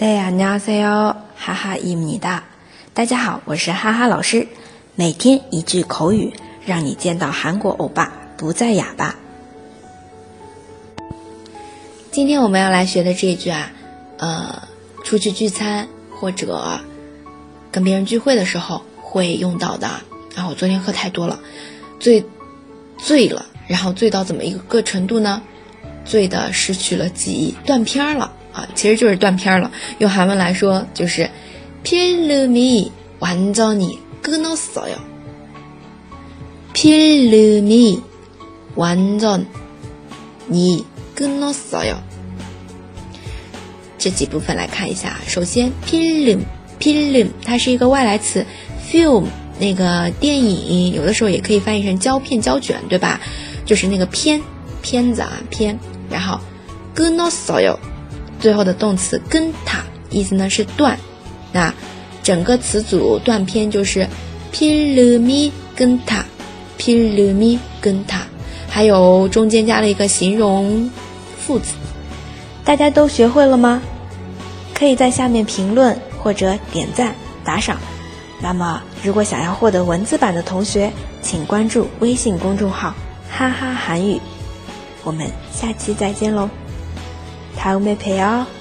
hey，i'm not，大家好，我是哈哈老师。每天一句口语，让你见到韩国欧巴不再哑巴。今天我们要来学的这一句啊，呃，出去聚餐或者跟别人聚会的时候会用到的。啊，我昨天喝太多了，醉醉了，然后醉到怎么一个程度呢？醉的失去了记忆，断片了。啊，其实就是断片了。用韩文来说，就是필름이완전히끊었어 요。 필름이완전히끊었어 요。 这几部分来看一下。首先，필 름， 필 름， 它是一个外来词，film 那个电影，有的时候也可以翻译成胶片、胶卷，对吧？就是那个片片子啊，片。然后，끊었어 요。 最后的动词跟它，意思呢是断。那整个词组断片就是 p i l u m i 跟它 p i l u m i 跟它，还有中间加了一个形容副词。大家都学会了吗？可以在下面评论或者点赞打赏。那么，如果想要获得文字版的同学，请关注微信公众号“哈哈韩语”。我们下期再见喽！ 다음에 봬요